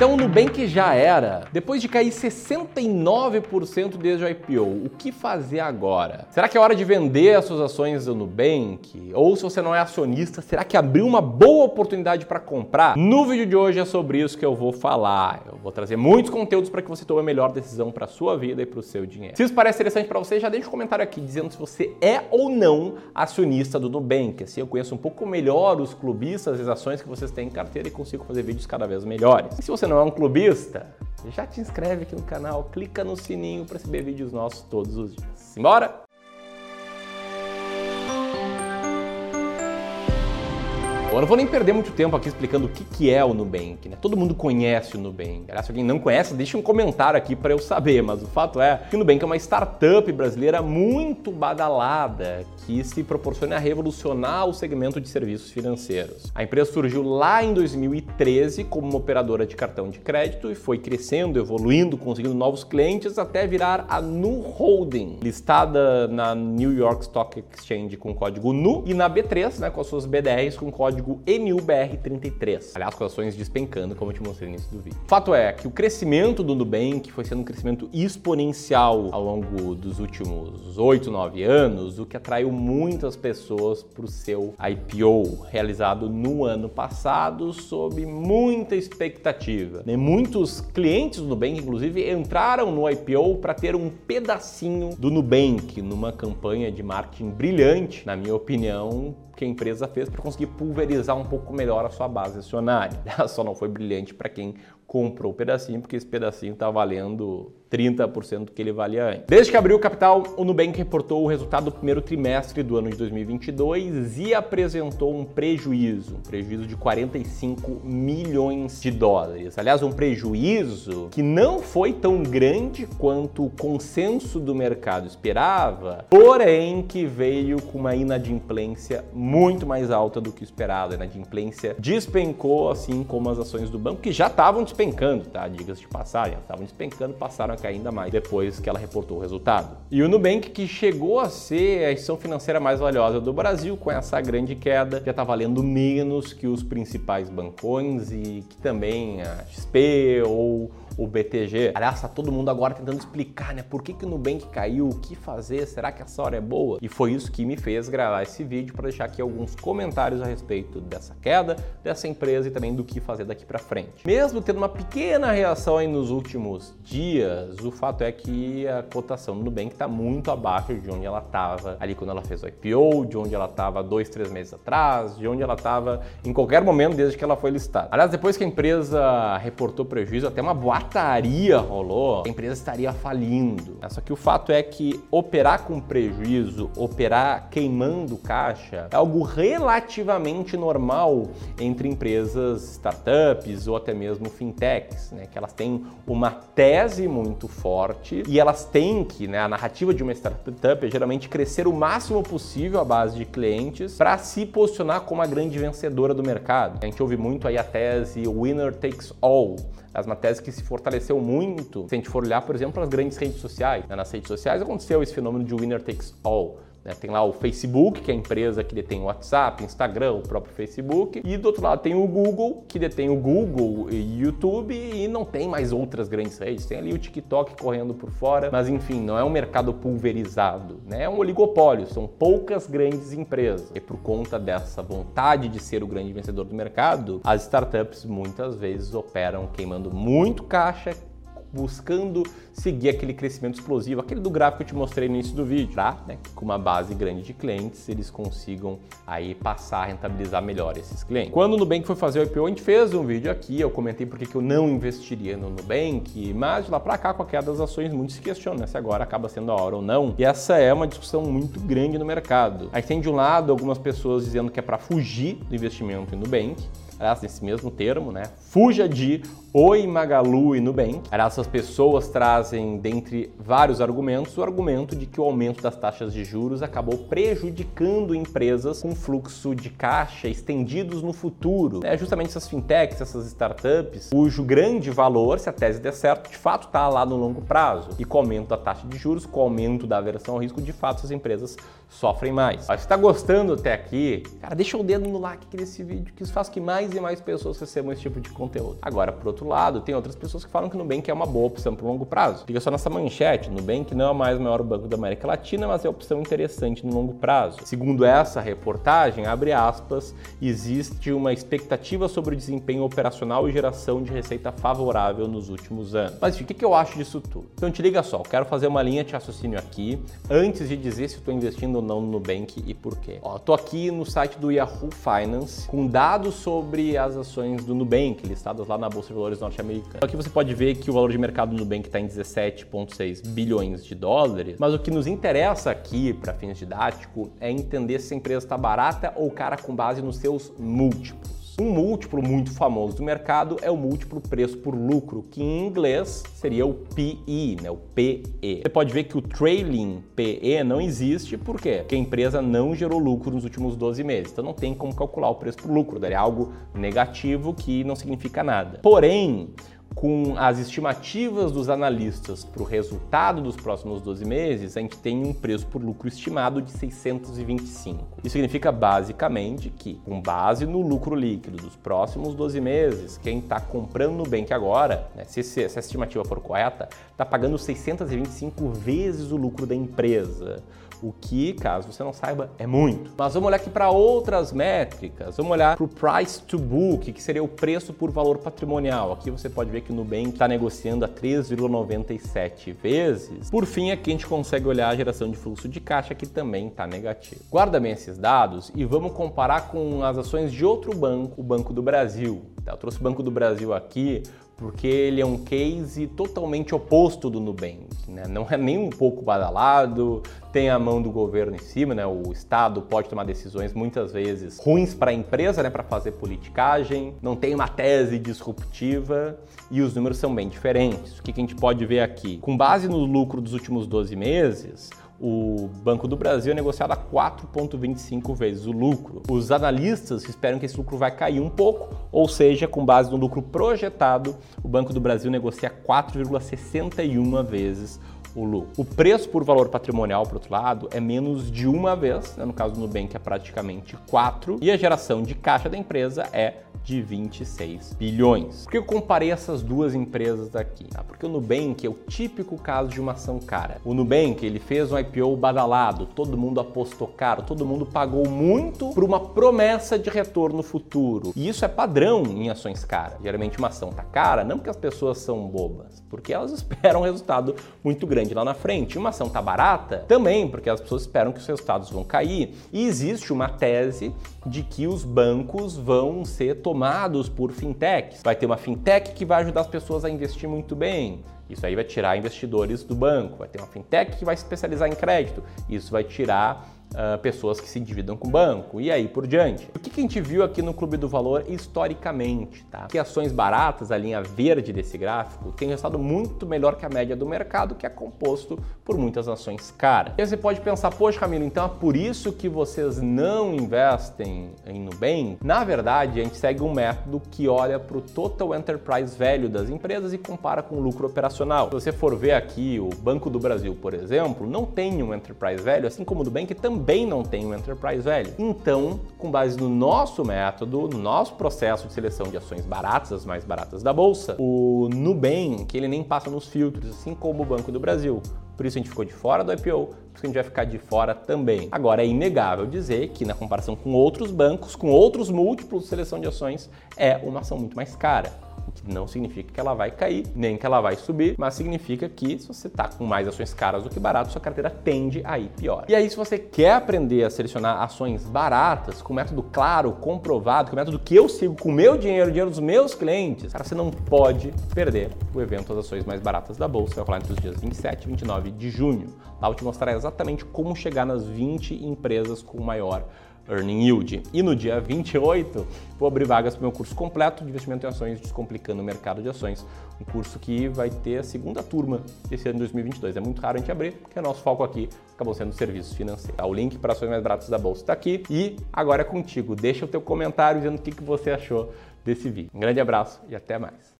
Então o Nubank já era. Depois de cair 69% desde o IPO, o que fazer agora? Será que é hora de vender as suas ações do Nubank? Ou se você não é acionista, será que abriu uma boa oportunidade para comprar? No vídeo de hoje é sobre isso que eu vou falar. Eu vou trazer muitos conteúdos para que você tome a melhor decisão para sua vida e para o seu dinheiro. Se isso parece interessante para você, já deixa um comentário aqui dizendo se você é ou não acionista do Nubank. Assim eu conheço um pouco melhor os clubistas, as ações que vocês têm em carteira e consigo fazer vídeos cada vez melhores. E se você não é um clubista, já te inscreve aqui no canal, clica no sininho para receber vídeos nossos todos os dias. Simbora? Bom, eu não vou nem perder muito tempo aqui explicando o que, que é o Nubank, né? Todo mundo conhece o Nubank. Aliás, se alguém não conhece, deixa um comentário aqui para eu saber, mas o fato é que o Nubank é uma startup brasileira muito badalada que se proporciona a revolucionar o segmento de serviços financeiros. A empresa surgiu lá em 2013 como uma operadora de cartão de crédito e foi crescendo, evoluindo, conseguindo novos clientes até virar a Nu Holding, listada na New York Stock Exchange com código NU e na B3, né, com as suas BDRs com código código NUBR33. Aliás, com ações despencando, como eu te mostrei no início do vídeo. Fato é que o crescimento do Nubank foi sendo um crescimento exponencial ao longo dos últimos 8, 9 anos, o que atraiu muitas pessoas para o seu IPO, realizado no ano passado, sob muita expectativa. Né, muitos clientes do Nubank, inclusive, entraram no IPO para ter um pedacinho do Nubank numa campanha de marketing brilhante, na minha opinião, que a empresa fez para conseguir pulverizar um pouco melhor a sua base acionária. Só não foi brilhante para quem comprou o pedacinho, porque esse pedacinho está valendo 30% do que ele valia antes. Desde que abriu o capital, o Nubank reportou o resultado do primeiro trimestre do ano de 2022 e apresentou um prejuízo, um prejuízo de 45 milhões de dólares. Aliás, um prejuízo que não foi tão grande quanto o consenso do mercado esperava, porém que veio com uma inadimplência muito mais alta do que esperado. A inadimplência despencou, assim como as ações do banco, que já estavam tá? Diga-se de passagem, estavam despencando, passaram a cair ainda mais depois que ela reportou o resultado. E o Nubank, que chegou a ser a instituição financeira mais valiosa do Brasil, com essa grande queda, já está valendo menos que os principais bancões e que também a XP ou o BTG. Aliás, tá todo mundo agora tentando explicar, né? Por que, que o Nubank caiu, o que fazer, será que essa hora é boa? E foi isso que me fez gravar esse vídeo para deixar aqui alguns comentários a respeito dessa queda, dessa empresa e também do que fazer daqui para frente. Mesmo tendo uma pequena reação aí nos últimos dias, o fato é que a cotação do Nubank está muito abaixo de onde ela estava ali quando ela fez o IPO, de onde ela estava dois, três meses atrás, de onde ela estava em qualquer momento desde que ela foi listada. Aliás, depois que a empresa reportou prejuízo, até uma boate boataria rolou, a empresa estaria falindo. Só que o fato é que operar com prejuízo, operar queimando caixa, é algo relativamente normal entre empresas startups ou até mesmo fintechs, né? Que elas têm uma tese muito forte e elas têm que, né? A narrativa de uma startup é geralmente crescer o máximo possível à base de clientes para se posicionar como a grande vencedora do mercado. A gente ouve muito aí a tese winner takes all as tese que se fortaleceu muito se a gente for olhar, por exemplo, as grandes redes sociais. Né? Nas redes sociais aconteceu esse fenômeno de winner takes all. Né? Tem lá o Facebook, que é a empresa que detém o WhatsApp, Instagram, o próprio Facebook, e do outro lado tem o Google, que detém o Google e YouTube, e não tem mais outras grandes redes. Tem ali o TikTok correndo por fora, mas enfim, não é um mercado pulverizado, né? é um oligopólio, são poucas grandes empresas. E por conta dessa vontade de ser o grande vencedor do mercado, as startups muitas vezes operam queimando muito caixa, buscando seguir aquele crescimento explosivo, aquele do gráfico que eu te mostrei no início do vídeo, tá? Né? Com uma base grande de clientes, eles consigam aí passar a rentabilizar melhor esses clientes. Quando o Nubank foi fazer o IPO, a gente fez um vídeo aqui, eu comentei por que eu não investiria no Nubank, mas de lá para cá, com a queda das ações, muito se questiona né? se agora acaba sendo a hora ou não. E essa é uma discussão muito grande no mercado. Aí tem de um lado algumas pessoas dizendo que é para fugir do investimento no Nubank, aliás, nesse mesmo termo, né? Fuja de Oi, Magalu e Nubank. Essas pessoas trazem, dentre vários argumentos, o argumento de que o aumento das taxas de juros acabou prejudicando empresas com fluxo de caixa estendidos no futuro. É justamente essas fintechs, essas startups, cujo grande valor, se a tese der certo, de fato está lá no longo prazo. E com o aumento da taxa de juros, com o aumento da aversão ao risco, de fato essas empresas sofrem mais. Se está gostando até aqui, cara, deixa o dedo no like aqui nesse vídeo, que isso faz que mais mais e mais pessoas recebam esse tipo de conteúdo. Agora, por outro lado, tem outras pessoas que falam que o Nubank é uma boa opção para longo prazo. Fica só nessa manchete, Nubank não é mais o maior banco da América Latina, mas é opção interessante no longo prazo. Segundo essa reportagem, abre aspas, existe uma expectativa sobre o desempenho operacional e geração de receita favorável nos últimos anos. Mas o que eu acho disso tudo? Então te liga só, eu quero fazer uma linha de raciocínio aqui antes de dizer se estou investindo ou não no Nubank e por quê. Ó, tô aqui no site do Yahoo Finance com dados sobre as ações do Nubank listadas lá na Bolsa de Valores norte-americana. Aqui você pode ver que o valor de mercado do Nubank está em 17,6 bilhões de dólares, mas o que nos interessa aqui para fins didáticos é entender se a empresa está barata ou cara com base nos seus múltiplos. Um múltiplo muito famoso do mercado é o múltiplo preço por lucro, que em inglês seria o PE, né, o PE. Você pode ver que o trailing PE não existe, por quê? Porque a empresa não gerou lucro nos últimos 12 meses, então não tem como calcular o preço por lucro, daria algo negativo que não significa nada. Porém, com as estimativas dos analistas para o resultado dos próximos 12 meses, a gente tem um preço por lucro estimado de 625. Isso significa basicamente que, com base no lucro líquido dos próximos 12 meses, quem está comprando no Nubank agora, né, se, se essa estimativa for correta, está pagando 625 vezes o lucro da empresa o que, caso você não saiba, é muito. Mas vamos olhar aqui para outras métricas. Vamos olhar para o price to book, que seria o preço por valor patrimonial. Aqui você pode ver que o Nubank está negociando a 3,97 vezes. Por fim, aqui a gente consegue olhar a geração de fluxo de caixa, que também está negativo. Guarda bem esses dados e vamos comparar com as ações de outro banco, o Banco do Brasil. Tá, eu trouxe o Banco do Brasil aqui porque ele é um case totalmente oposto do Nubank, né? não é nem um pouco badalado, tem a mão do governo em cima, né? o Estado pode tomar decisões muitas vezes ruins para a empresa, né? para fazer politicagem, não tem uma tese disruptiva e os números são bem diferentes. O que a gente pode ver aqui? Com base no lucro dos últimos 12 meses, o Banco do Brasil é negociado a 4,25 vezes o lucro. Os analistas esperam que esse lucro vai cair um pouco, ou seja, com base no lucro projetado, o Banco do Brasil negocia 4,61 vezes o lucro. O preço por valor patrimonial, por outro lado, é menos de uma vez, né? no caso do Nubank é praticamente 4, e a geração de caixa da empresa é de 26 bilhões. Por que eu comparei essas duas empresas aqui? Ah, porque o Nubank é o típico caso de uma ação cara. O Nubank ele fez um IPO badalado, todo mundo apostou caro, todo mundo pagou muito por uma promessa de retorno futuro. E isso é padrão em ações caras. Geralmente uma ação tá cara não porque as pessoas são bobas, porque elas esperam um resultado muito grande lá na frente. Uma ação tá barata também porque as pessoas esperam que os resultados vão cair. E existe uma tese de que os bancos vão ser tomados por fintechs. Vai ter uma fintech que vai ajudar as pessoas a investir muito bem. Isso aí vai tirar investidores do banco. Vai ter uma fintech que vai se especializar em crédito. Isso vai tirar uh, pessoas que se endividam com o banco e aí por diante. O que, que a gente viu aqui no Clube do Valor historicamente, tá? Que ações baratas, a linha verde desse gráfico, tem resultado muito melhor que a média do mercado, que é composto por muitas ações caras. E aí você pode pensar, poxa, Camilo, então é por isso que vocês não investem em Nubank? Na verdade, a gente segue um método que olha para o Total Enterprise Value das empresas e compara com o lucro operacional. Se você for ver aqui o Banco do Brasil, por exemplo, não tem um Enterprise Value, assim como o do Bank também também não tem um Enterprise Value. Então, com base no nosso método, no nosso processo de seleção de ações baratas, as mais baratas da bolsa, o Nubank, ele nem passa nos filtros, assim como o Banco do Brasil. Por isso a gente ficou de fora do IPO, por isso a gente vai ficar de fora também. Agora é inegável dizer que na comparação com outros bancos, com outros múltiplos de seleção de ações, é uma ação muito mais cara que não significa que ela vai cair, nem que ela vai subir, mas significa que se você está com mais ações caras do que baratas, sua carteira tende a ir pior. E aí, se você quer aprender a selecionar ações baratas, com método claro, comprovado, com método que eu sigo com o meu dinheiro, o dinheiro dos meus clientes, cara, você não pode perder o evento das ações mais baratas da Bolsa, vai rolar entre os dias 27 e 29 de junho. Lá eu te mostrar exatamente como chegar nas 20 empresas com maior Earning Yield. E no dia 28, vou abrir vagas para o meu curso completo de investimento em ações, descomplicando o mercado de ações. Um curso que vai ter a segunda turma desse ano de 2022. É muito raro a gente abrir, porque o nosso foco aqui acabou sendo serviços financeiros. O link para ações mais baratas da bolsa está aqui. E agora é contigo. Deixa o teu comentário dizendo o que, que você achou desse vídeo. Um grande abraço e até mais.